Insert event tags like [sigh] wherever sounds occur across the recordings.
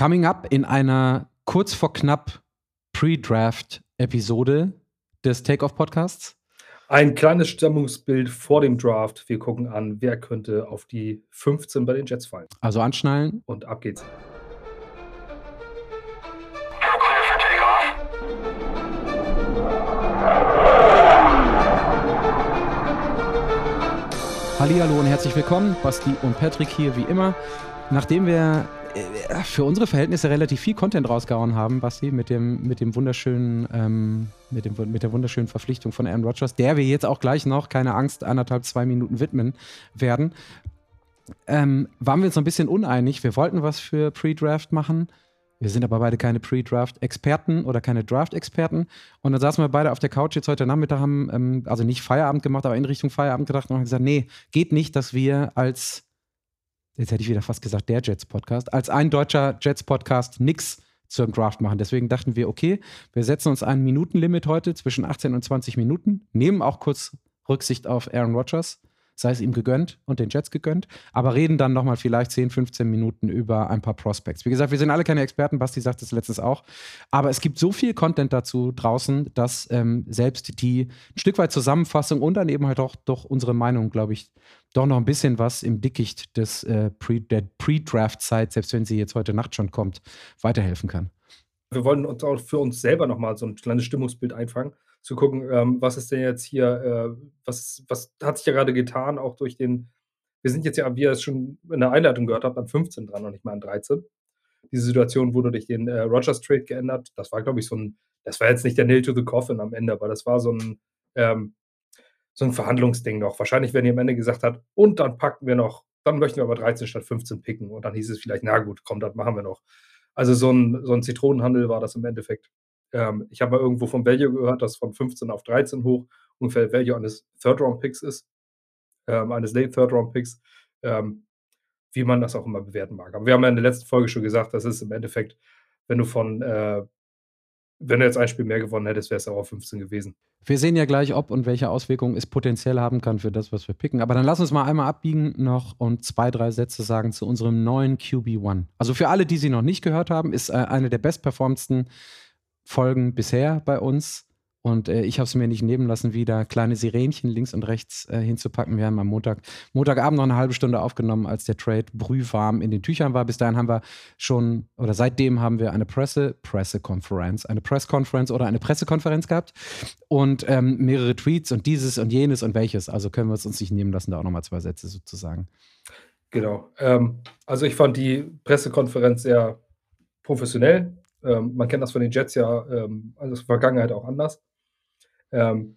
Coming up in einer kurz vor knapp Pre-Draft-Episode des Takeoff-Podcasts. Ein kleines Stimmungsbild vor dem Draft. Wir gucken an, wer könnte auf die 15 bei den Jets fallen. Also anschnallen. Und ab geht's. Hallo und herzlich willkommen. Basti und Patrick hier wie immer. Nachdem wir für unsere Verhältnisse relativ viel Content rausgehauen haben, Basti, mit dem, mit dem wunderschönen, ähm, mit, dem, mit der wunderschönen Verpflichtung von Aaron Rodgers, der wir jetzt auch gleich noch, keine Angst, anderthalb, zwei Minuten widmen werden. Ähm, waren wir uns ein bisschen uneinig. Wir wollten was für Pre-Draft machen. Wir sind aber beide keine Pre-Draft-Experten oder keine Draft-Experten. Und dann saßen wir beide auf der Couch jetzt heute Nachmittag, haben ähm, also nicht Feierabend gemacht, aber in Richtung Feierabend gedacht und haben gesagt, nee, geht nicht, dass wir als jetzt hätte ich wieder fast gesagt, der Jets-Podcast, als ein deutscher Jets-Podcast nichts zum Draft machen. Deswegen dachten wir, okay, wir setzen uns ein Minutenlimit heute zwischen 18 und 20 Minuten, nehmen auch kurz Rücksicht auf Aaron Rodgers sei es ihm gegönnt und den Jets gegönnt, aber reden dann nochmal vielleicht 10, 15 Minuten über ein paar Prospects. Wie gesagt, wir sind alle keine Experten, Basti sagt es letztens auch, aber es gibt so viel Content dazu draußen, dass ähm, selbst die ein Stück weit Zusammenfassung und dann eben halt auch doch unsere Meinung, glaube ich, doch noch ein bisschen was im Dickicht des, äh, Pre, der Pre-Draft-Zeit, selbst wenn sie jetzt heute Nacht schon kommt, weiterhelfen kann. Wir wollen uns auch für uns selber nochmal so ein kleines Stimmungsbild einfangen zu gucken, ähm, was ist denn jetzt hier, äh, was, was hat sich ja gerade getan, auch durch den, wir sind jetzt ja, wie ihr es schon in der Einleitung gehört habt, an 15 dran und nicht mal an 13. Diese Situation wurde durch den äh, Rogers Trade geändert. Das war, glaube ich, so ein, das war jetzt nicht der Nail to the Coffin am Ende, aber das war so ein, ähm, so ein Verhandlungsding noch. Wahrscheinlich, wenn ihr am Ende gesagt habt, und dann packen wir noch, dann möchten wir aber 13 statt 15 picken. Und dann hieß es vielleicht, na gut, komm, das machen wir noch. Also so ein, so ein Zitronenhandel war das im Endeffekt. Ähm, ich habe mal irgendwo vom Value gehört, dass von 15 auf 13 hoch ungefähr Value eines Third-Round-Picks ist, ähm, eines Late Third-Round-Picks, ähm, wie man das auch immer bewerten mag. Aber wir haben ja in der letzten Folge schon gesagt, das ist im Endeffekt, wenn du von, äh, wenn du jetzt ein Spiel mehr gewonnen hättest, wäre es auch auf 15 gewesen. Wir sehen ja gleich, ob und welche Auswirkungen es potenziell haben kann für das, was wir picken. Aber dann lass uns mal einmal abbiegen noch und zwei, drei Sätze sagen zu unserem neuen QB1. Also für alle, die sie noch nicht gehört haben, ist äh, eine der bestperformendsten Folgen bisher bei uns. Und äh, ich habe es mir nicht nehmen lassen, wieder kleine Sirenchen links und rechts äh, hinzupacken. Wir haben am Montag, Montagabend noch eine halbe Stunde aufgenommen, als der Trade brühwarm in den Tüchern war. Bis dahin haben wir schon, oder seitdem haben wir eine Presse, Pressekonferenz, eine Pressconference oder eine Pressekonferenz gehabt und ähm, mehrere Tweets und dieses und jenes und welches. Also können wir es uns nicht nehmen lassen, da auch nochmal zwei Sätze sozusagen. Genau. Ähm, also ich fand die Pressekonferenz sehr professionell. Ähm, man kennt das von den Jets ja, ähm, also in der Vergangenheit auch anders. Ähm,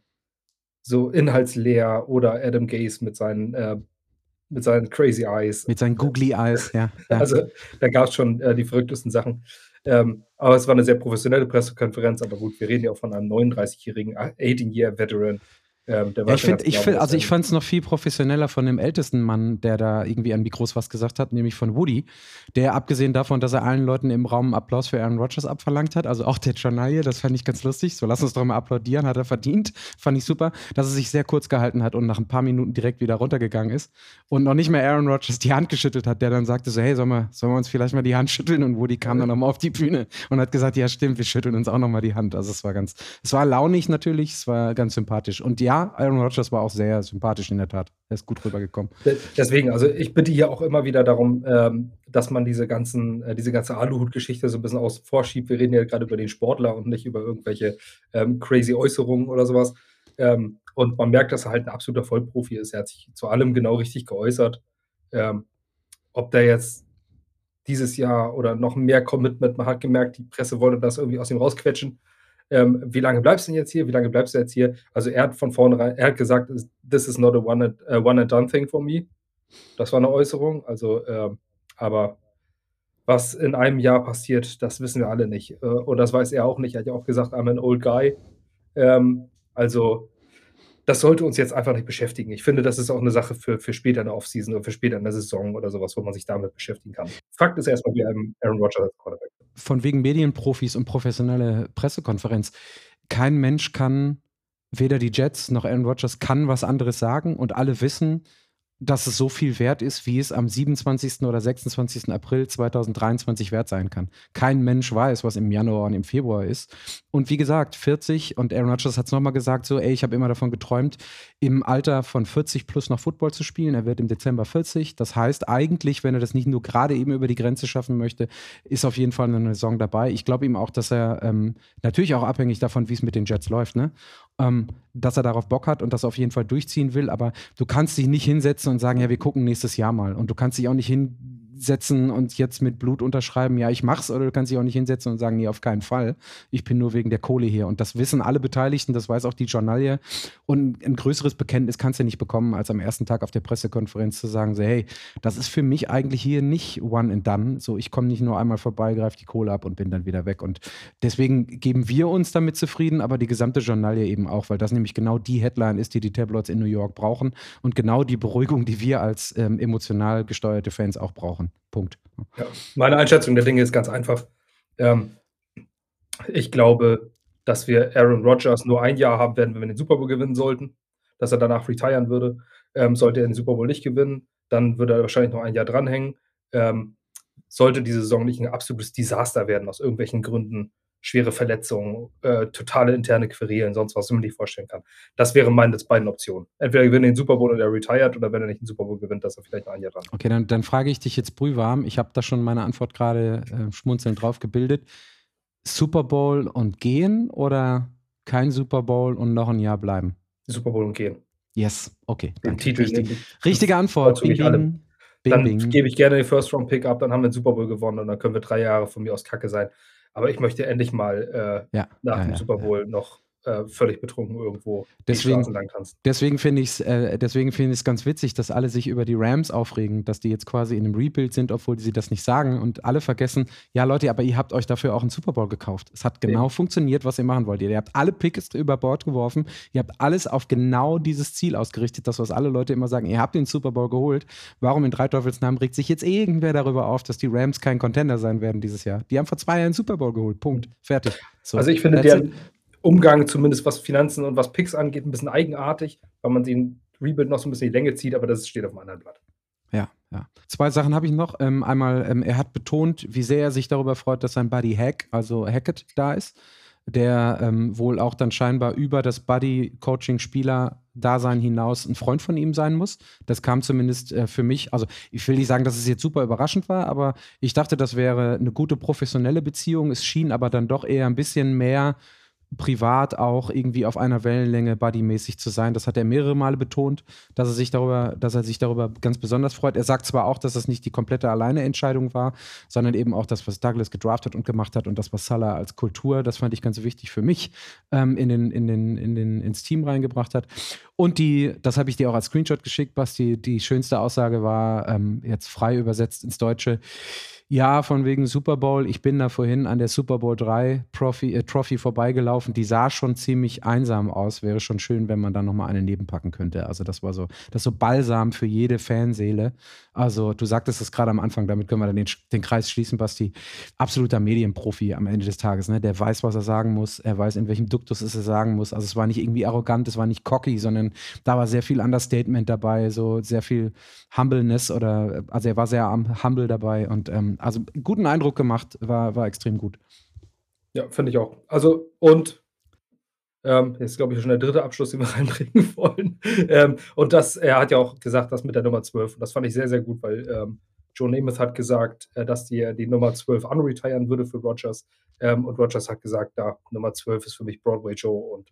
so inhaltsleer oder Adam Gaze mit seinen, äh, mit seinen Crazy Eyes. Mit seinen Googly Eyes, ja. [laughs] ja. Also da gab es schon äh, die verrücktesten Sachen. Ähm, aber es war eine sehr professionelle Pressekonferenz, aber gut, wir reden ja auch von einem 39-jährigen, 18-Year-Veteran, ähm, ja, ich finde, ich find, also ich fand es noch viel professioneller von dem ältesten Mann, der da irgendwie an Mikros was gesagt hat, nämlich von Woody, der abgesehen davon, dass er allen Leuten im Raum Applaus für Aaron Rodgers abverlangt hat, also auch der Journalie, das fand ich ganz lustig. So, lass uns doch mal applaudieren, hat er verdient, fand ich super, dass er sich sehr kurz gehalten hat und nach ein paar Minuten direkt wieder runtergegangen ist und noch nicht mehr Aaron Rodgers die Hand geschüttelt hat, der dann sagte so, hey, sollen wir, sollen wir uns vielleicht mal die Hand schütteln? Und Woody kam dann nochmal auf die Bühne und hat gesagt, ja stimmt, wir schütteln uns auch nochmal die Hand. Also es war ganz, es war launig natürlich, es war ganz sympathisch. Und ja, Aaron Rodgers war auch sehr sympathisch in der Tat. Er ist gut rübergekommen. Deswegen, also ich bitte hier auch immer wieder darum, ähm, dass man diese ganzen, äh, diese ganze Aluhut-Geschichte so ein bisschen außen vorschiebt. Wir reden ja gerade über den Sportler und nicht über irgendwelche ähm, crazy Äußerungen oder sowas. Ähm, und man merkt, dass er halt ein absoluter Vollprofi ist. Er hat sich zu allem genau richtig geäußert. Ähm, ob der jetzt dieses Jahr oder noch mehr Commitment, man hat gemerkt, die Presse wollte das irgendwie aus ihm rausquetschen ähm, wie lange bleibst du denn jetzt hier? Wie lange bleibst du jetzt hier? Also er hat von vornherein, er hat gesagt, this is not a one and, uh, one and done thing for me. Das war eine Äußerung. Also, ähm, aber was in einem Jahr passiert, das wissen wir alle nicht. Äh, und das weiß er auch nicht. Er hat ja auch gesagt, I'm an old guy. Ähm, also das sollte uns jetzt einfach nicht beschäftigen. Ich finde, das ist auch eine Sache für, für später in der Offseason oder für später in der Saison oder sowas, wo man sich damit beschäftigen kann. Fakt ist erstmal, wir haben Aaron Rodgers als Quarterback. Von wegen Medienprofis und professionelle Pressekonferenz. Kein Mensch kann, weder die Jets noch Aaron Rodgers kann was anderes sagen und alle wissen, dass es so viel wert ist, wie es am 27. oder 26. April 2023 wert sein kann. Kein Mensch weiß, was im Januar und im Februar ist. Und wie gesagt, 40 und Aaron Rodgers hat es nochmal gesagt, so, ey, ich habe immer davon geträumt, im Alter von 40 plus noch Football zu spielen. Er wird im Dezember 40. Das heißt eigentlich, wenn er das nicht nur gerade eben über die Grenze schaffen möchte, ist auf jeden Fall eine Saison dabei. Ich glaube ihm auch, dass er ähm, natürlich auch abhängig davon, wie es mit den Jets läuft, ne? Ähm, dass er darauf Bock hat und das auf jeden Fall durchziehen will. Aber du kannst dich nicht hinsetzen und sagen, ja, wir gucken nächstes Jahr mal. Und du kannst dich auch nicht hin setzen und jetzt mit Blut unterschreiben, ja, ich mach's, oder du kannst dich auch nicht hinsetzen und sagen, nee, auf keinen Fall. Ich bin nur wegen der Kohle hier. Und das wissen alle Beteiligten, das weiß auch die Journalie. Und ein größeres Bekenntnis kannst du nicht bekommen, als am ersten Tag auf der Pressekonferenz zu sagen, so, hey, das ist für mich eigentlich hier nicht one and done. So, ich komme nicht nur einmal vorbei, greife die Kohle ab und bin dann wieder weg. Und deswegen geben wir uns damit zufrieden, aber die gesamte Journalie eben auch, weil das nämlich genau die Headline ist, die die Tabloids in New York brauchen und genau die Beruhigung, die wir als ähm, emotional gesteuerte Fans auch brauchen. Punkt. Ja, meine Einschätzung der Dinge ist ganz einfach. Ähm, ich glaube, dass wir Aaron Rodgers nur ein Jahr haben werden, wenn wir den Super Bowl gewinnen sollten, dass er danach retiren würde. Ähm, sollte er den Super Bowl nicht gewinnen, dann würde er wahrscheinlich noch ein Jahr dranhängen. Ähm, sollte diese Saison nicht ein absolutes Desaster werden, aus irgendwelchen Gründen, schwere Verletzungen, äh, totale interne Querelen, sonst was, was man nicht vorstellen kann. Das wären meine beiden Optionen. Entweder gewinnt den Super Bowl und er retired oder wenn er nicht den Super Bowl gewinnt, dass er vielleicht ein Jahr dran. Okay, dann, dann frage ich dich jetzt brühwarm. Ich habe da schon meine Antwort gerade äh, schmunzelnd drauf gebildet. Super Bowl und gehen oder kein Super Bowl und noch ein Jahr bleiben? Super Bowl und gehen. Yes, okay. Den Titel. Richtig, richtige Antwort. Bing, bing, bing, dann gebe ich gerne den First Round Pick up, dann haben wir den Super Bowl gewonnen und dann können wir drei Jahre von mir aus Kacke sein. Aber ich möchte endlich mal äh, ja, nach ja, dem Super Bowl noch äh, völlig betrunken irgendwo deswegen, Deswegen finde ich es äh, find ganz witzig, dass alle sich über die Rams aufregen, dass die jetzt quasi in einem Rebuild sind, obwohl sie das nicht sagen und alle vergessen, ja Leute, aber ihr habt euch dafür auch einen Super Bowl gekauft. Es hat genau ja. funktioniert, was ihr machen wollt. Ihr habt alle Picks über Bord geworfen, ihr habt alles auf genau dieses Ziel ausgerichtet, das was alle Leute immer sagen, ihr habt den Super Bowl geholt. Warum in drei Teufelsnamen regt sich jetzt irgendwer darüber auf, dass die Rams kein Contender sein werden dieses Jahr? Die haben vor zwei Jahren einen Super Bowl geholt. Punkt. Fertig. So, also ich finde, der, Umgang, zumindest was Finanzen und was Picks angeht, ein bisschen eigenartig, weil man den Rebuild noch so ein bisschen die Länge zieht, aber das steht auf einem anderen Blatt. Ja, ja. Zwei Sachen habe ich noch. Ähm, einmal, ähm, er hat betont, wie sehr er sich darüber freut, dass sein Buddy Hack, also Hackett, da ist, der ähm, wohl auch dann scheinbar über das Buddy-Coaching-Spieler-Dasein hinaus ein Freund von ihm sein muss. Das kam zumindest äh, für mich, also ich will nicht sagen, dass es jetzt super überraschend war, aber ich dachte, das wäre eine gute professionelle Beziehung. Es schien aber dann doch eher ein bisschen mehr privat auch irgendwie auf einer Wellenlänge buddymäßig zu sein. Das hat er mehrere Male betont, dass er sich darüber, dass er sich darüber ganz besonders freut. Er sagt zwar auch, dass das nicht die komplette alleine Entscheidung war, sondern eben auch das, was Douglas gedraftet und gemacht hat und das, was Salah als Kultur, das fand ich ganz wichtig für mich, ähm, in den, in den, in den, ins Team reingebracht hat. Und die, das habe ich dir auch als Screenshot geschickt, Basti, die schönste Aussage war, ähm, jetzt frei übersetzt ins Deutsche, ja, von wegen Super Bowl. Ich bin da vorhin an der Super Bowl 3 Trophy, äh, Trophy vorbeigelaufen. Die sah schon ziemlich einsam aus. Wäre schon schön, wenn man da nochmal eine nebenpacken könnte. Also, das war so, das so Balsam für jede Fanseele. Also, du sagtest es gerade am Anfang, damit können wir dann den, den Kreis schließen, Basti. Absoluter Medienprofi am Ende des Tages. Ne? Der weiß, was er sagen muss. Er weiß, in welchem Duktus es er sagen muss. Also, es war nicht irgendwie arrogant, es war nicht cocky, sondern da war sehr viel Understatement dabei, so sehr viel Humbleness oder, also, er war sehr humble dabei und ähm, also guten Eindruck gemacht, war, war extrem gut. Ja, finde ich auch. Also, und ähm, jetzt glaube ich schon der dritte Abschluss, den wir [laughs] reinbringen wollen. Ähm, und das, er hat ja auch gesagt, das mit der Nummer 12. Und das fand ich sehr, sehr gut, weil ähm, Joe Namath hat gesagt, äh, dass die, die Nummer 12 unretiren würde für Rogers. Ähm, und Rogers hat gesagt, ja, Nummer 12 ist für mich Broadway Joe. Und,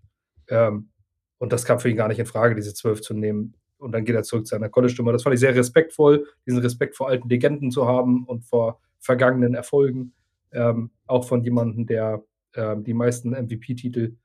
ähm, und das kam für ihn gar nicht in Frage, diese 12 zu nehmen und dann geht er zurück zu seiner College-Nummer. Das fand ich sehr respektvoll, diesen Respekt vor alten Legenden zu haben und vor vergangenen Erfolgen. Ähm, auch von jemandem, der ähm, die meisten MVP-Titel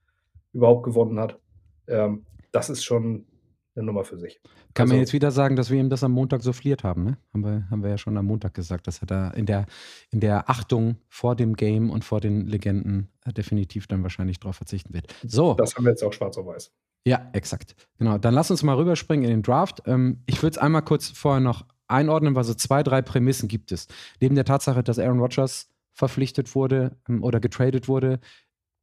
überhaupt gewonnen hat. Ähm, das ist schon eine Nummer für sich. Kann also, man jetzt wieder sagen, dass wir ihm das am Montag souffliert haben, ne? Haben wir, haben wir ja schon am Montag gesagt, dass er da in der, in der Achtung vor dem Game und vor den Legenden äh, definitiv dann wahrscheinlich darauf verzichten wird. So. Das haben wir jetzt auch schwarz auf weiß. Ja, exakt. Genau. Dann lass uns mal rüberspringen in den Draft. Ähm, ich würde es einmal kurz vorher noch einordnen, weil so zwei, drei Prämissen gibt es. Neben der Tatsache, dass Aaron Rodgers verpflichtet wurde ähm, oder getradet wurde,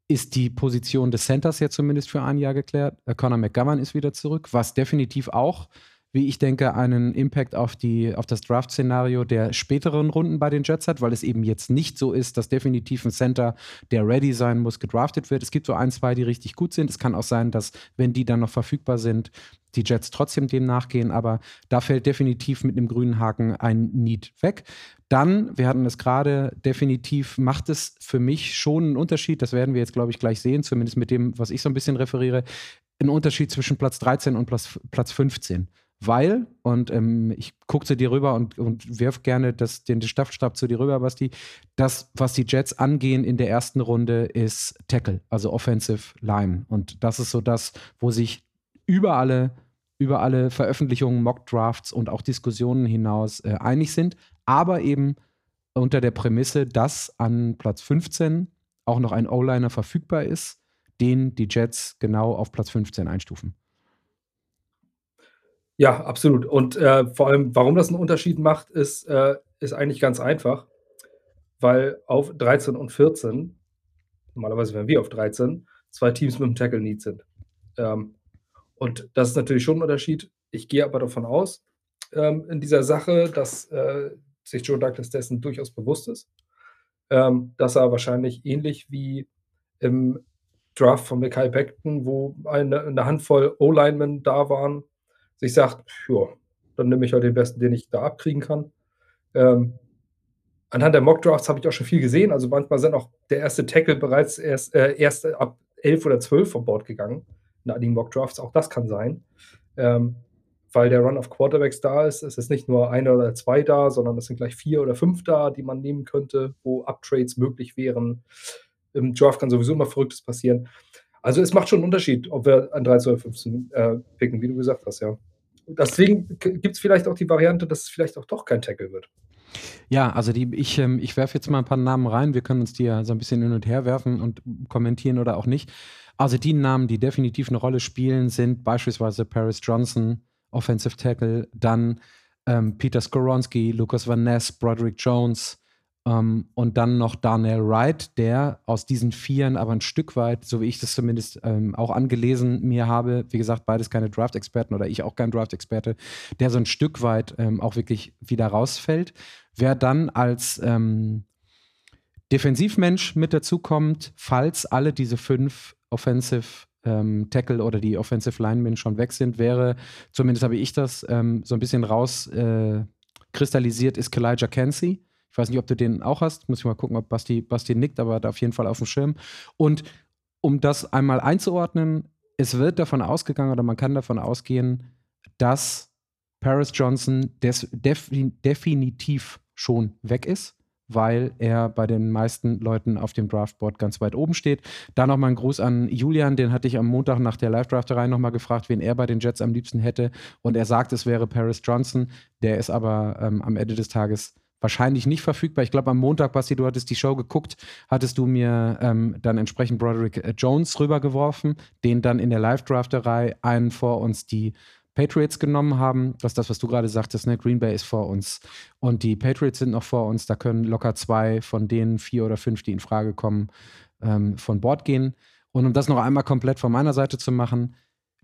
ist die Position des Centers ja zumindest für ein Jahr geklärt. Äh, Conor McGovern ist wieder zurück, was definitiv auch wie ich denke, einen Impact auf, die, auf das Draft-Szenario der späteren Runden bei den Jets hat, weil es eben jetzt nicht so ist, dass definitiv ein Center, der ready sein muss, gedraftet wird. Es gibt so ein, zwei, die richtig gut sind. Es kann auch sein, dass, wenn die dann noch verfügbar sind, die Jets trotzdem dem nachgehen, aber da fällt definitiv mit einem grünen Haken ein Need weg. Dann, wir hatten es gerade, definitiv macht es für mich schon einen Unterschied, das werden wir jetzt, glaube ich, gleich sehen, zumindest mit dem, was ich so ein bisschen referiere, einen Unterschied zwischen Platz 13 und Platz, Platz 15 weil, und ähm, ich gucke zu dir rüber und, und werf gerne das, den Staffelstab zu dir rüber, Basti, das, was die Jets angehen in der ersten Runde, ist Tackle, also Offensive Line. Und das ist so das, wo sich über alle, über alle Veröffentlichungen, Mock-Drafts und auch Diskussionen hinaus äh, einig sind, aber eben unter der Prämisse, dass an Platz 15 auch noch ein O-Liner verfügbar ist, den die Jets genau auf Platz 15 einstufen. Ja, absolut. Und äh, vor allem, warum das einen Unterschied macht, ist, äh, ist eigentlich ganz einfach, weil auf 13 und 14, normalerweise wären wir auf 13, zwei Teams mit dem Tackle Need sind. Ähm, und das ist natürlich schon ein Unterschied. Ich gehe aber davon aus, ähm, in dieser Sache, dass äh, sich Joe Douglas dessen durchaus bewusst ist, ähm, dass er wahrscheinlich ähnlich wie im Draft von Mackay Beckton, wo eine, eine Handvoll O-Linemen da waren, sich sagt, ja, dann nehme ich halt den besten, den ich da abkriegen kann. Ähm, anhand der Mock-Drafts habe ich auch schon viel gesehen. Also manchmal sind auch der erste Tackle bereits erst, äh, erst ab 11 oder 12 vom Board gegangen in einigen Mock-Drafts. Auch das kann sein. Ähm, weil der Run of Quarterbacks da ist. Es ist nicht nur eine oder zwei da, sondern es sind gleich vier oder fünf da, die man nehmen könnte, wo Uptrades möglich wären. Im Draft kann sowieso immer Verrücktes passieren. Also es macht schon einen Unterschied, ob wir an 13 oder 15 äh, picken, wie du gesagt hast, ja. Deswegen gibt es vielleicht auch die Variante, dass es vielleicht auch doch kein Tackle wird. Ja, also die, ich, ähm, ich werfe jetzt mal ein paar Namen rein. Wir können uns die ja so ein bisschen hin und her werfen und kommentieren oder auch nicht. Also die Namen, die definitiv eine Rolle spielen, sind beispielsweise Paris Johnson, Offensive Tackle, dann ähm, Peter Skoronski, Lucas Van Ness, Broderick Jones, um, ähm, und dann noch Darnell Wright, der aus diesen Vieren aber ein Stück weit, so wie ich das zumindest ähm, auch angelesen mir habe, wie gesagt, beides keine Draft-Experten oder ich auch kein Draft-Experte, der so ein Stück weit ähm, auch wirklich wieder rausfällt. Wer dann als ähm, Defensivmensch mit dazukommt, falls alle diese fünf Offensive ähm, Tackle oder die Offensive Linemen schon weg sind, wäre, zumindest habe ich das ähm, so ein bisschen rauskristallisiert, äh, ist Kalijah Kenzie ich weiß nicht, ob du den auch hast. Muss ich mal gucken, ob Basti, Basti nickt, aber da auf jeden Fall auf dem Schirm. Und um das einmal einzuordnen, es wird davon ausgegangen oder man kann davon ausgehen, dass Paris Johnson des, defin, definitiv schon weg ist, weil er bei den meisten Leuten auf dem Draftboard ganz weit oben steht. Da nochmal ein Gruß an Julian, den hatte ich am Montag nach der Live-Drafterei nochmal gefragt, wen er bei den Jets am liebsten hätte. Und er sagt, es wäre Paris Johnson. Der ist aber ähm, am Ende des Tages wahrscheinlich nicht verfügbar. Ich glaube, am Montag, Basti, du hattest die Show geguckt, hattest du mir ähm, dann entsprechend Broderick äh, Jones rübergeworfen, den dann in der Live-Drafterei einen vor uns die Patriots genommen haben. Das ist das, was du gerade sagtest, ne? Green Bay ist vor uns. Und die Patriots sind noch vor uns. Da können locker zwei von den vier oder fünf, die in Frage kommen, ähm, von Bord gehen. Und um das noch einmal komplett von meiner Seite zu machen,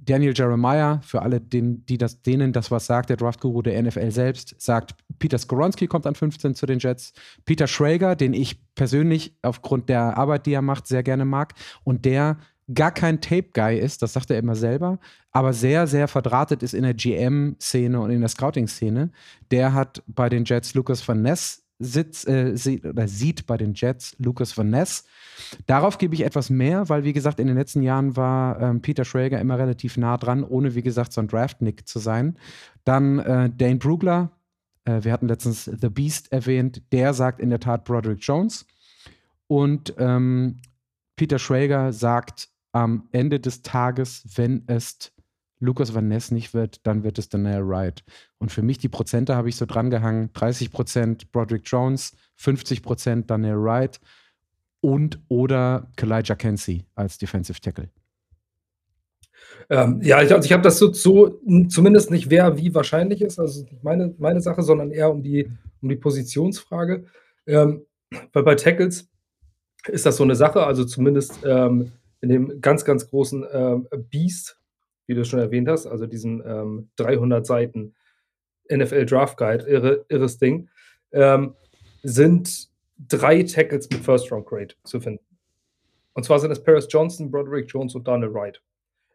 Daniel Jeremiah, für alle, den, die das, denen das was sagt, der Draftguru der NFL selbst, sagt, Peter Skoronski kommt an 15 zu den Jets. Peter Schrager, den ich persönlich aufgrund der Arbeit, die er macht, sehr gerne mag und der gar kein Tape-Guy ist, das sagt er immer selber, aber sehr, sehr verdrahtet ist in der GM-Szene und in der Scouting-Szene. Der hat bei den Jets Lucas Van Ness sitzt, äh, sieht, oder sieht bei den Jets Lucas Van Ness. Darauf gebe ich etwas mehr, weil, wie gesagt, in den letzten Jahren war ähm, Peter Schrager immer relativ nah dran, ohne, wie gesagt, so ein Draft-Nick zu sein. Dann äh, Dane Brugler, äh, wir hatten letztens The Beast erwähnt, der sagt in der Tat Broderick Jones. Und ähm, Peter Schrager sagt am Ende des Tages, wenn es Lucas Van Ness nicht wird, dann wird es Daniel Wright. Und für mich die Prozente habe ich so drangehangen: 30 Prozent Broderick Jones, 50 Prozent Daniel Wright und oder Kalijah Kenzie als Defensive Tackle. Ähm, ja, ich, also ich habe das so, so, zumindest nicht wer wie wahrscheinlich ist, also meine, meine Sache, sondern eher um die, um die Positionsfrage. Ähm, weil bei Tackles ist das so eine Sache, also zumindest ähm, in dem ganz, ganz großen ähm, Beast wie du schon erwähnt hast, also diesen ähm, 300 Seiten NFL Draft Guide, irre, irres Ding, ähm, sind drei Tackles mit First Round Grade zu finden. Und zwar sind es Paris Johnson, Broderick Jones und Daniel Wright.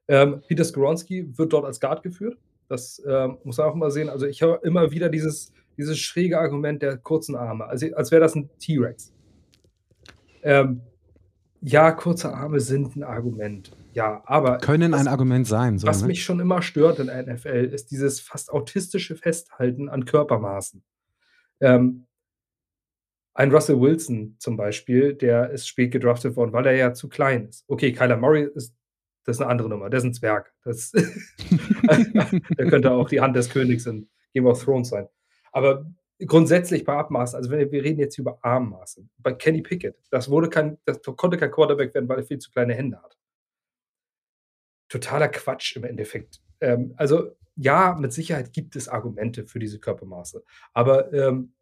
Ähm, Peter Skoronski wird dort als Guard geführt. Das ähm, muss man auch mal sehen. Also ich höre immer wieder dieses, dieses schräge Argument der kurzen Arme, also als wäre das ein T-Rex. Ähm, ja, kurze Arme sind ein Argument. Ja, aber. Können was, ein Argument sein. So, was ne? mich schon immer stört in der NFL, ist dieses fast autistische Festhalten an Körpermaßen. Ähm, ein Russell Wilson zum Beispiel, der ist spät gedraftet worden, weil er ja zu klein ist. Okay, Kyler Murray ist das ist eine andere Nummer. Der ist ein Zwerg. Das, [laughs] [laughs] der könnte auch die Hand des Königs in Game of Thrones sein. Aber grundsätzlich bei Abmaßen, also wenn wir, reden jetzt über Armmaße, bei Kenny Pickett, das wurde kein, das konnte kein Quarterback werden, weil er viel zu kleine Hände hat. Totaler Quatsch im Endeffekt. Ähm, also ja, mit Sicherheit gibt es Argumente für diese Körpermaße, aber ähm,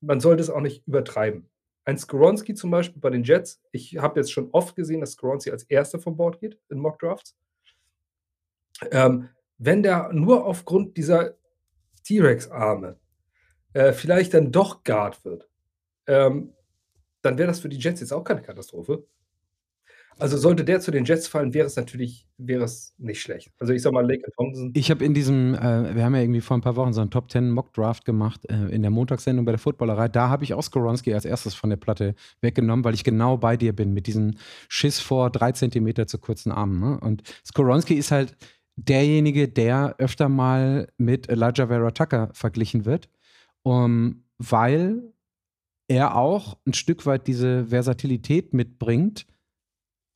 man sollte es auch nicht übertreiben. Ein Skoronski zum Beispiel bei den Jets, ich habe jetzt schon oft gesehen, dass Skoronski als Erster vom Board geht in Mock Drafts. Ähm, wenn der nur aufgrund dieser T-Rex-Arme äh, vielleicht dann doch Guard wird, ähm, dann wäre das für die Jets jetzt auch keine Katastrophe. Also sollte der zu den Jets fallen, wäre es natürlich wäre es nicht schlecht. Also ich sag mal, Lake Thompson. Ich habe in diesem, äh, wir haben ja irgendwie vor ein paar Wochen so einen Top 10 Mock Draft gemacht äh, in der Montagssendung bei der Footballerei. Da habe ich auch Skoronski als erstes von der Platte weggenommen, weil ich genau bei dir bin mit diesem Schiss vor drei Zentimeter zu kurzen Armen. Ne? Und Skoronski ist halt derjenige, der öfter mal mit Elijah Vera Tucker verglichen wird, um, weil er auch ein Stück weit diese Versatilität mitbringt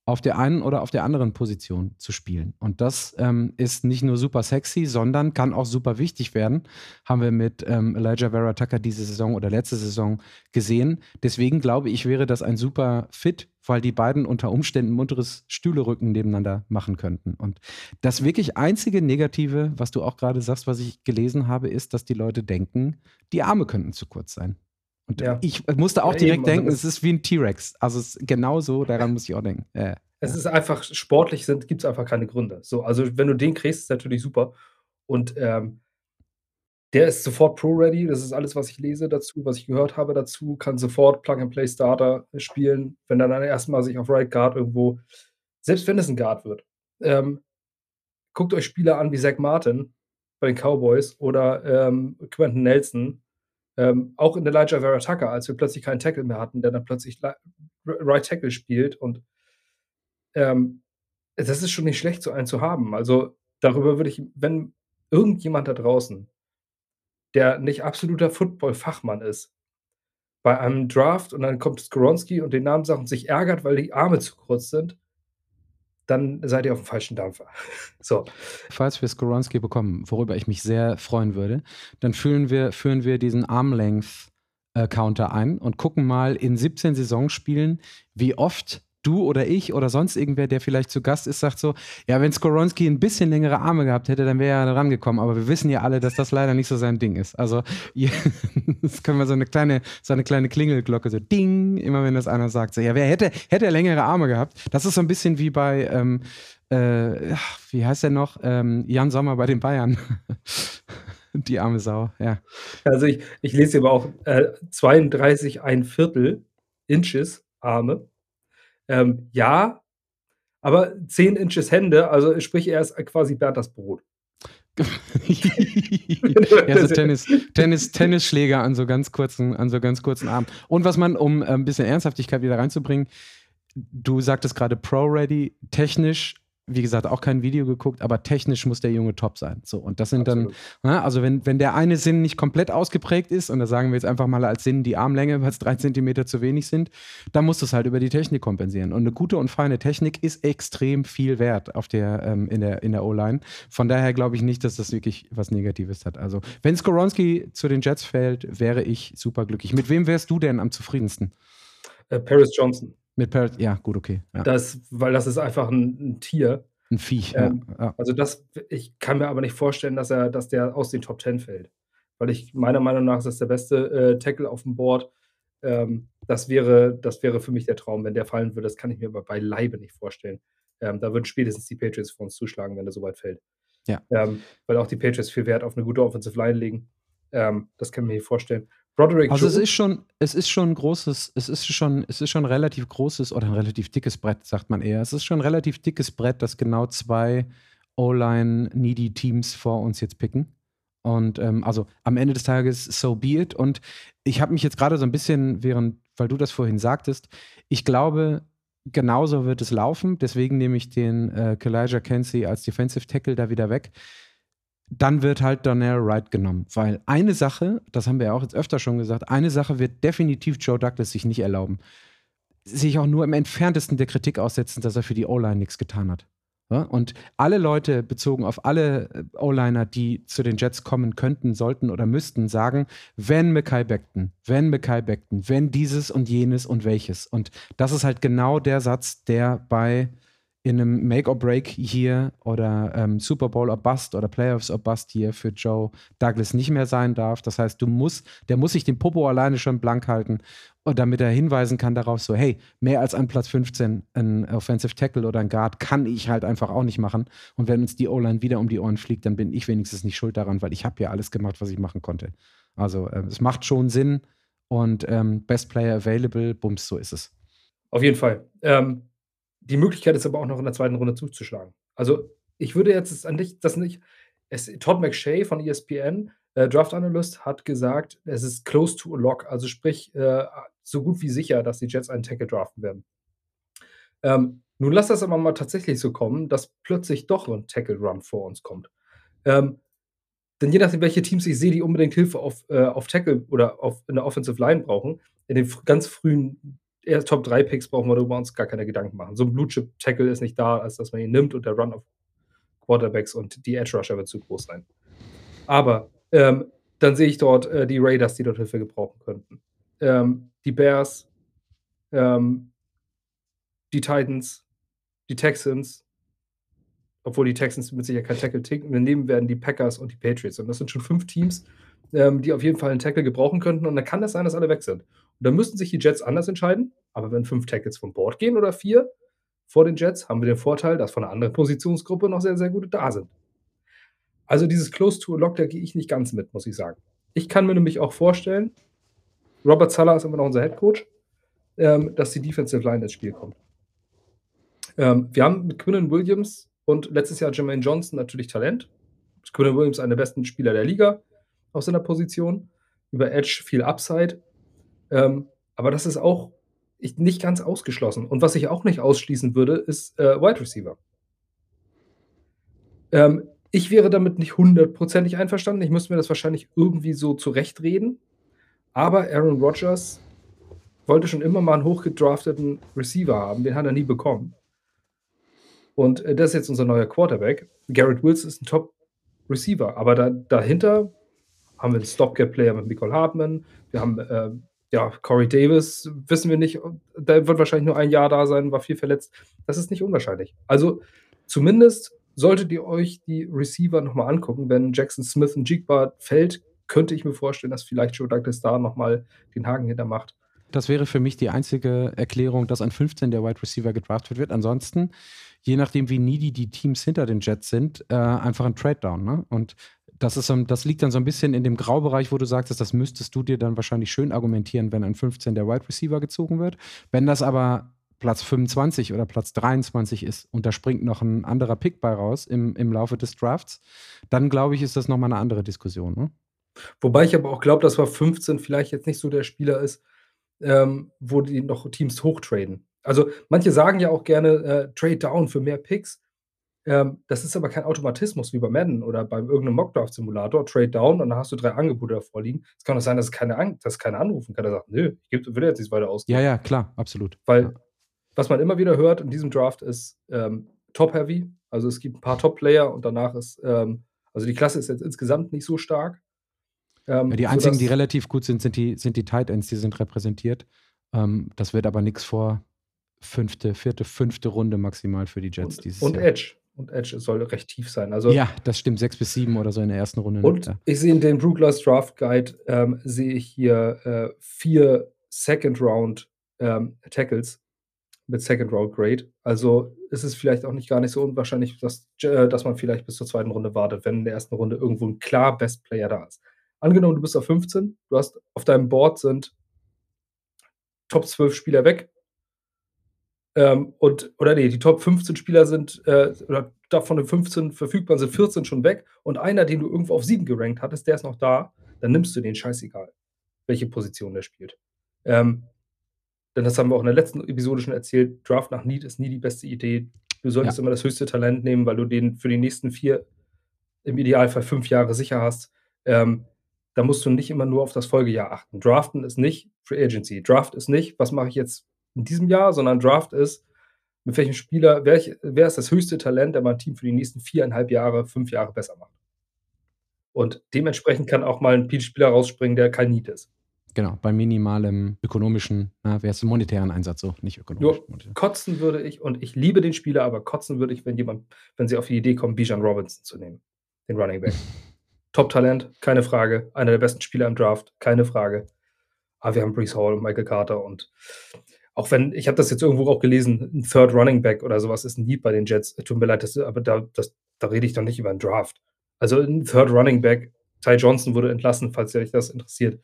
auf der einen oder auf der anderen Position zu spielen. Und das ähm, ist nicht nur super sexy, sondern kann auch super wichtig werden. Haben wir mit ähm, Elijah Vera Tucker diese Saison oder letzte Saison gesehen. Deswegen glaube ich, wäre das ein super Fit, weil die beiden unter Umständen munteres Stühlerücken nebeneinander machen könnten. Und das wirklich einzige Negative, was du auch gerade sagst, was ich gelesen habe, ist, dass die Leute denken, die Arme könnten zu kurz sein. Und ja. ich musste auch ja, direkt eben, also denken, es ist wie ein T-Rex. Also es genau so, daran muss ich auch denken. Äh, es ist einfach, sportlich gibt es einfach keine Gründe. So, also wenn du den kriegst, ist natürlich super. Und ähm, der ist sofort Pro-Ready. Das ist alles, was ich lese dazu, was ich gehört habe dazu. Kann sofort Plug-and-Play-Starter spielen, wenn dann erstmal sich auf Right Guard irgendwo, selbst wenn es ein Guard wird. Ähm, guckt euch Spieler an wie Zach Martin bei den Cowboys oder ähm, Quentin Nelson ähm, auch in Elijah Vera Tucker, als wir plötzlich keinen Tackle mehr hatten, der dann plötzlich Right Tackle spielt und ähm, das ist schon nicht schlecht, so einen zu haben. Also darüber würde ich, wenn irgendjemand da draußen, der nicht absoluter Football-Fachmann ist, bei einem Draft und dann kommt Skoronski und den Namen sagt und sich ärgert, weil die Arme zu kurz sind, dann seid ihr auf dem falschen Dampfer. [laughs] so. Falls wir Skoronski bekommen, worüber ich mich sehr freuen würde, dann führen wir, führen wir diesen Armlength-Counter ein und gucken mal in 17 Saisonspielen, wie oft du oder ich oder sonst irgendwer, der vielleicht zu Gast ist, sagt so, ja, wenn Skoronski ein bisschen längere Arme gehabt hätte, dann wäre er rangekommen. Aber wir wissen ja alle, dass das leider nicht so sein Ding ist. Also [laughs] das können wir so eine kleine, so eine kleine Klingelglocke, so ding, immer wenn das einer sagt. So, ja, wer hätte, hätte er längere Arme gehabt? Das ist so ein bisschen wie bei, ähm, äh, wie heißt der noch? Ähm, Jan Sommer bei den Bayern. [laughs] Die arme Sau, ja. Also ich, ich lese aber auch äh, 32 ein Viertel Inches Arme. Ähm, ja, aber 10 Inches Hände, also sprich, er ist quasi Bernd das Brot. [laughs] ja, so Tennis, Tennis, Tennisschläger an so ganz kurzen, an so ganz kurzen Armen. Und was man, um ein bisschen Ernsthaftigkeit wieder reinzubringen, du sagtest gerade Pro-Ready, technisch wie gesagt, auch kein Video geguckt, aber technisch muss der Junge top sein. So, und das sind Absolut. dann, ne, also wenn, wenn der eine Sinn nicht komplett ausgeprägt ist, und da sagen wir jetzt einfach mal als Sinn die Armlänge, weil es drei Zentimeter zu wenig sind, dann musst du es halt über die Technik kompensieren. Und eine gute und feine Technik ist extrem viel wert auf der, ähm, in der, in der O-Line. Von daher glaube ich nicht, dass das wirklich was Negatives hat. Also, wenn Skoronski zu den Jets fällt, wäre ich super glücklich. Mit wem wärst du denn am zufriedensten? Äh, Paris Johnson. Mit Parrot, ja, gut, okay. Ja. Das, weil das ist einfach ein, ein Tier. Ein Viech, ähm, ja, ja. Also das, ich kann mir aber nicht vorstellen, dass er, dass der aus den Top Ten fällt. Weil ich, meiner Meinung nach, ist das der beste äh, Tackle auf dem Board. Ähm, das wäre, das wäre für mich der Traum. Wenn der fallen würde, das kann ich mir aber beileibe nicht vorstellen. Ähm, da würden spätestens die Patriots vor uns zuschlagen, wenn der so weit fällt. Ja. Ähm, weil auch die Patriots viel Wert auf eine gute Offensive Line legen. Ähm, das kann ich mir nicht vorstellen. Broderick also es ist schon, es ist schon ein großes, es ist schon, es ist schon ein relativ großes oder ein relativ dickes Brett, sagt man eher. Es ist schon ein relativ dickes Brett, dass genau zwei O-Line-Needy-Teams vor uns jetzt picken. Und ähm, also am Ende des Tages, so be it. Und ich habe mich jetzt gerade so ein bisschen, während, weil du das vorhin sagtest, ich glaube, genauso wird es laufen. Deswegen nehme ich den äh, Kalijah Kenzie als Defensive Tackle da wieder weg dann wird halt Donnell Wright genommen. Weil eine Sache, das haben wir ja auch jetzt öfter schon gesagt, eine Sache wird definitiv Joe Douglas sich nicht erlauben. Sich auch nur im entferntesten der Kritik aussetzen, dass er für die O-Line nichts getan hat. Und alle Leute bezogen auf alle äh, O-Liner, die zu den Jets kommen könnten, sollten oder müssten, sagen, wenn Mackay Beckton, wenn Mackay Beckton, wenn dieses und jenes und welches. Und das ist halt genau der Satz, der bei in einem Make or Break hier oder ähm, Super Bowl or Bust oder Playoffs or Bust hier für Joe Douglas nicht mehr sein darf. Das heißt, du musst, der muss sich den Popo alleine schon blank halten, damit er hinweisen kann darauf, so, hey, mehr als an Platz 15 ein Offensive Tackle oder ein Guard kann ich halt einfach auch nicht machen. Und wenn uns die O-Line wieder um die Ohren fliegt, dann bin ich wenigstens nicht schuld daran, weil ich habe ja alles gemacht, was ich machen konnte. Also äh, es macht schon Sinn und ähm, Best Player Available, bums, so ist es. Auf jeden Fall. Ähm, die Möglichkeit ist aber auch noch in der zweiten Runde zuzuschlagen. Also, ich würde jetzt an dich das nicht es Todd McShay von ESPN, äh, Draft Analyst, hat gesagt, es ist close to a lock, also sprich, äh, so gut wie sicher, dass die Jets einen Tackle draften werden. Ähm, nun lass das aber mal tatsächlich so kommen, dass plötzlich doch ein Tackle-Run vor uns kommt. Ähm, denn je nachdem, welche Teams ich sehe, die unbedingt Hilfe auf, äh, auf Tackle oder auf in der Offensive Line brauchen, in den ganz frühen eher Top 3 Picks brauchen wir darüber uns gar keine Gedanken machen. So ein Blue Chip Tackle ist nicht da, als dass man ihn nimmt und der Run auf Quarterbacks und die Edge Rusher wird zu groß sein. Aber ähm, dann sehe ich dort äh, die Raiders, die dort Hilfe gebrauchen könnten. Ähm, die Bears, ähm, die Titans, die Texans, obwohl die Texans mit Sicherheit kein Tackle nehmen werden, die Packers und die Patriots. Und das sind schon fünf Teams, ähm, die auf jeden Fall einen Tackle gebrauchen könnten. Und dann kann das sein, dass alle weg sind. Dann müssten sich die Jets anders entscheiden. Aber wenn fünf Tackles vom Board gehen oder vier vor den Jets, haben wir den Vorteil, dass von einer anderen Positionsgruppe noch sehr, sehr gute da sind. Also dieses Close to a Lock, da gehe ich nicht ganz mit, muss ich sagen. Ich kann mir nämlich auch vorstellen, Robert Sala ist immer noch unser Head Coach, ähm, dass die Defensive Line ins Spiel kommt. Ähm, wir haben mit Quinnen Williams und letztes Jahr Jermaine Johnson natürlich Talent. Quinnen Williams einer der besten Spieler der Liga auf seiner Position. Über Edge viel Upside. Ähm, aber das ist auch nicht ganz ausgeschlossen. Und was ich auch nicht ausschließen würde, ist äh, Wide Receiver. Ähm, ich wäre damit nicht hundertprozentig einverstanden. Ich müsste mir das wahrscheinlich irgendwie so zurechtreden. Aber Aaron Rodgers wollte schon immer mal einen hochgedrafteten Receiver haben. Den hat er nie bekommen. Und äh, das ist jetzt unser neuer Quarterback. Garrett Wills ist ein Top-Receiver. Aber da, dahinter haben wir einen Stopgap-Player mit Nicole Hartman. Wir haben äh, ja, Corey Davis, wissen wir nicht, der wird wahrscheinlich nur ein Jahr da sein, war viel verletzt. Das ist nicht unwahrscheinlich. Also zumindest solltet ihr euch die Receiver nochmal angucken. Wenn Jackson Smith und Jigba fällt, könnte ich mir vorstellen, dass vielleicht Joe Douglas da nochmal den Haken hintermacht. Das wäre für mich die einzige Erklärung, dass an 15 der Wide Receiver gedraftet wird. Ansonsten, je nachdem, wie needy die Teams hinter den Jets sind, äh, einfach ein Trade-Down. Ne? Und das, ist, das liegt dann so ein bisschen in dem Graubereich, wo du sagst, das müsstest du dir dann wahrscheinlich schön argumentieren, wenn an 15 der Wide Receiver gezogen wird. Wenn das aber Platz 25 oder Platz 23 ist und da springt noch ein anderer Pick bei raus im, im Laufe des Drafts, dann glaube ich, ist das nochmal eine andere Diskussion. Ne? Wobei ich aber auch glaube, dass bei 15 vielleicht jetzt nicht so der Spieler ist, ähm, wo die noch Teams hochtraden. Also manche sagen ja auch gerne äh, Trade Down für mehr Picks. Ähm, das ist aber kein Automatismus wie bei Madden oder bei irgendeinem Mockdraft-Simulator, Trade Down und dann hast du drei Angebote davor liegen. Es kann auch sein, dass keine, An dass keine anrufen kann, der sagt, nö, ich geb, will jetzt nicht weiter ausgeben. Ja, ja, klar, absolut. Weil, ja. was man immer wieder hört in diesem Draft ist ähm, Top-Heavy. Also es gibt ein paar Top-Player und danach ist, ähm, also die Klasse ist jetzt insgesamt nicht so stark. Ähm, ja, die einzigen, die relativ gut sind, sind die, sind die Tight Ends, die sind repräsentiert. Ähm, das wird aber nichts vor fünfte, vierte, fünfte Runde maximal für die Jets und, dieses und Jahr. Edge und Edge soll recht tief sein. Also, ja, das stimmt, sechs bis sieben oder so in der ersten Runde. Und ja. ich sehe in den Brooklers Draft Guide, ähm, sehe ich hier äh, vier Second Round ähm, Tackles mit Second Round Grade. Also ist es vielleicht auch nicht gar nicht so unwahrscheinlich, dass, äh, dass man vielleicht bis zur zweiten Runde wartet, wenn in der ersten Runde irgendwo ein klar Best Player da ist. Angenommen, du bist auf 15, du hast auf deinem Board sind Top 12 Spieler weg. Ähm, und, oder nee, die Top 15 Spieler sind, äh, oder davon den 15 verfügbar sind 14 schon weg und einer, den du irgendwo auf 7 gerankt hattest, der ist noch da, dann nimmst du den scheißegal, welche Position der spielt. Ähm, denn das haben wir auch in der letzten Episode schon erzählt, Draft nach Need ist nie die beste Idee. Du solltest ja. immer das höchste Talent nehmen, weil du den für die nächsten vier, im Idealfall fünf Jahre sicher hast. Ähm, da musst du nicht immer nur auf das Folgejahr achten. Draften ist nicht Free Agency. Draft ist nicht, was mache ich jetzt in diesem Jahr, sondern Draft ist, mit welchem Spieler, wer, wer ist das höchste Talent, der mein Team für die nächsten viereinhalb Jahre, fünf Jahre besser macht. Und dementsprechend kann auch mal ein Spieler rausspringen, der kein Need ist. Genau, bei minimalem ökonomischen, na, wäre es monetären Einsatz so, nicht ökonomisch. Nur kotzen würde ich, und ich liebe den Spieler, aber kotzen würde ich, wenn jemand, wenn sie auf die Idee kommen, Bijan Robinson zu nehmen, den Running Back. [laughs] Top-Talent, keine Frage. Einer der besten Spieler im Draft, keine Frage. Aber wir haben Brees Hall und Michael Carter und auch wenn, ich habe das jetzt irgendwo auch gelesen, ein Third Running Back oder sowas ist ein Need bei den Jets. Tut mir leid, das, aber da, das, da rede ich doch nicht über einen Draft. Also ein Third Running Back, Ty Johnson wurde entlassen, falls euch das interessiert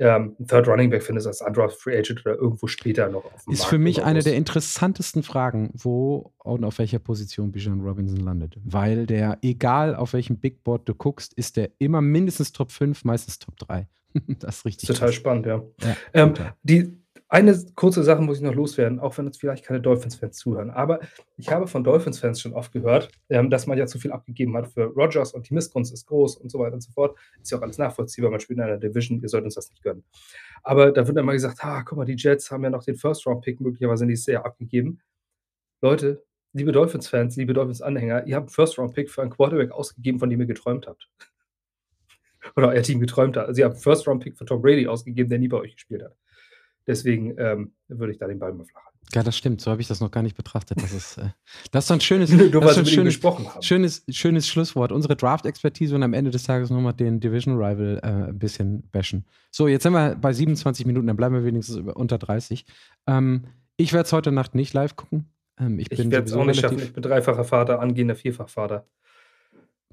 ähm, Third Running Back findest als Undraft Free Agent oder irgendwo später noch auf dem Ist Markt für mich eine der interessantesten Fragen, wo und auf welcher Position Bijan Robinson landet. Weil der, egal auf welchem Big Board du guckst, ist der immer mindestens Top 5, meistens Top 3. [laughs] das ist richtig. Total krass. spannend, ja. ja ähm, die, eine kurze Sache muss ich noch loswerden, auch wenn uns vielleicht keine Dolphins-Fans zuhören. Aber ich habe von Dolphins-Fans schon oft gehört, ähm, dass man ja zu viel abgegeben hat für Rogers und die Missgunst ist groß und so weiter und so fort. Ist ja auch alles nachvollziehbar. Man spielt in einer Division, ihr sollt uns das nicht gönnen. Aber da wird mal gesagt: ah, guck mal, die Jets haben ja noch den First-Round-Pick möglicherweise nicht sehr abgegeben. Leute, liebe Dolphins-Fans, liebe Dolphins-Anhänger, ihr habt einen First-Round-Pick für einen Quarterback ausgegeben, von dem ihr geträumt habt. [laughs] Oder euer Team geträumt hat. Also, ihr habt einen First-Round-Pick für Tom Brady ausgegeben, der nie bei euch gespielt hat. Deswegen ähm, würde ich da den Ball mal flach halten. Ja, das stimmt. So habe ich das noch gar nicht betrachtet. Das ist, äh, das ist ein schönes, [laughs] Nur, das ein schönes. Schönes, schönes Schlusswort. Unsere Draft-Expertise und am Ende des Tages nochmal den Division Rival äh, ein bisschen bashen. So, jetzt sind wir bei 27 Minuten, dann bleiben wir wenigstens unter 30. Ähm, ich werde es heute Nacht nicht live gucken. Ähm, ich, ich werde es auch nicht schaffen. Ich bin dreifacher Vater, angehender Vierfachvater.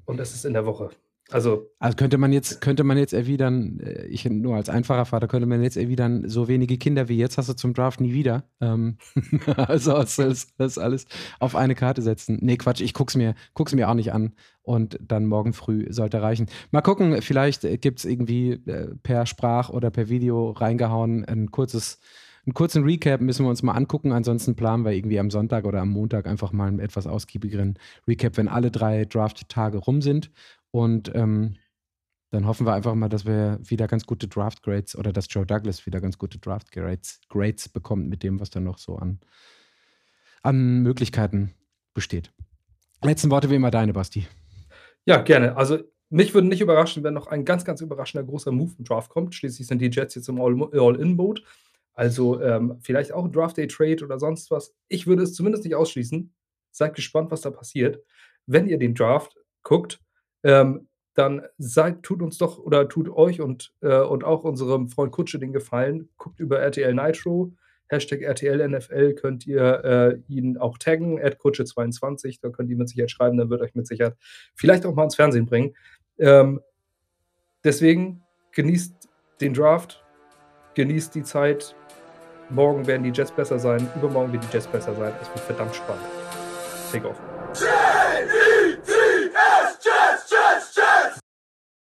Und das ist in der Woche. Also, also könnte man jetzt, könnte man jetzt erwidern, äh, ich nur als einfacher Vater, könnte man jetzt erwidern, so wenige Kinder wie jetzt hast du zum Draft nie wieder. Ähm, [laughs] also das, das alles auf eine Karte setzen. Nee, Quatsch, ich guck's mir, guck's mir auch nicht an. Und dann morgen früh sollte reichen. Mal gucken, vielleicht gibt es irgendwie äh, per Sprach oder per Video reingehauen ein kurzes einen kurzen Recap müssen wir uns mal angucken. Ansonsten planen wir irgendwie am Sonntag oder am Montag einfach mal einen etwas ausgiebigeren Recap, wenn alle drei Draft-Tage rum sind. Und ähm, dann hoffen wir einfach mal, dass wir wieder ganz gute Draft Grades oder dass Joe Douglas wieder ganz gute Draft Grades, Grades bekommt mit dem, was da noch so an, an Möglichkeiten besteht. Letzten Worte wie immer deine, Basti. Ja, gerne. Also mich würde nicht überraschen, wenn noch ein ganz, ganz überraschender großer Move im Draft kommt. Schließlich sind die Jets jetzt im All-In-Boot. Also ähm, vielleicht auch ein Draft-Day-Trade oder sonst was. Ich würde es zumindest nicht ausschließen. Seid gespannt, was da passiert. Wenn ihr den Draft guckt, ähm, dann seid, tut uns doch oder tut euch und, äh, und auch unserem Freund Kutsche den Gefallen, guckt über RTL Nitro, Hashtag RTL NFL könnt ihr äh, ihn auch taggen, Kutsche22, da könnt ihr mit Sicherheit schreiben, dann wird euch mit Sicherheit vielleicht auch mal ins Fernsehen bringen. Ähm, deswegen genießt den Draft, genießt die Zeit. Morgen werden die Jets besser sein, übermorgen werden die Jets besser sein. Es wird verdammt spannend. Take off.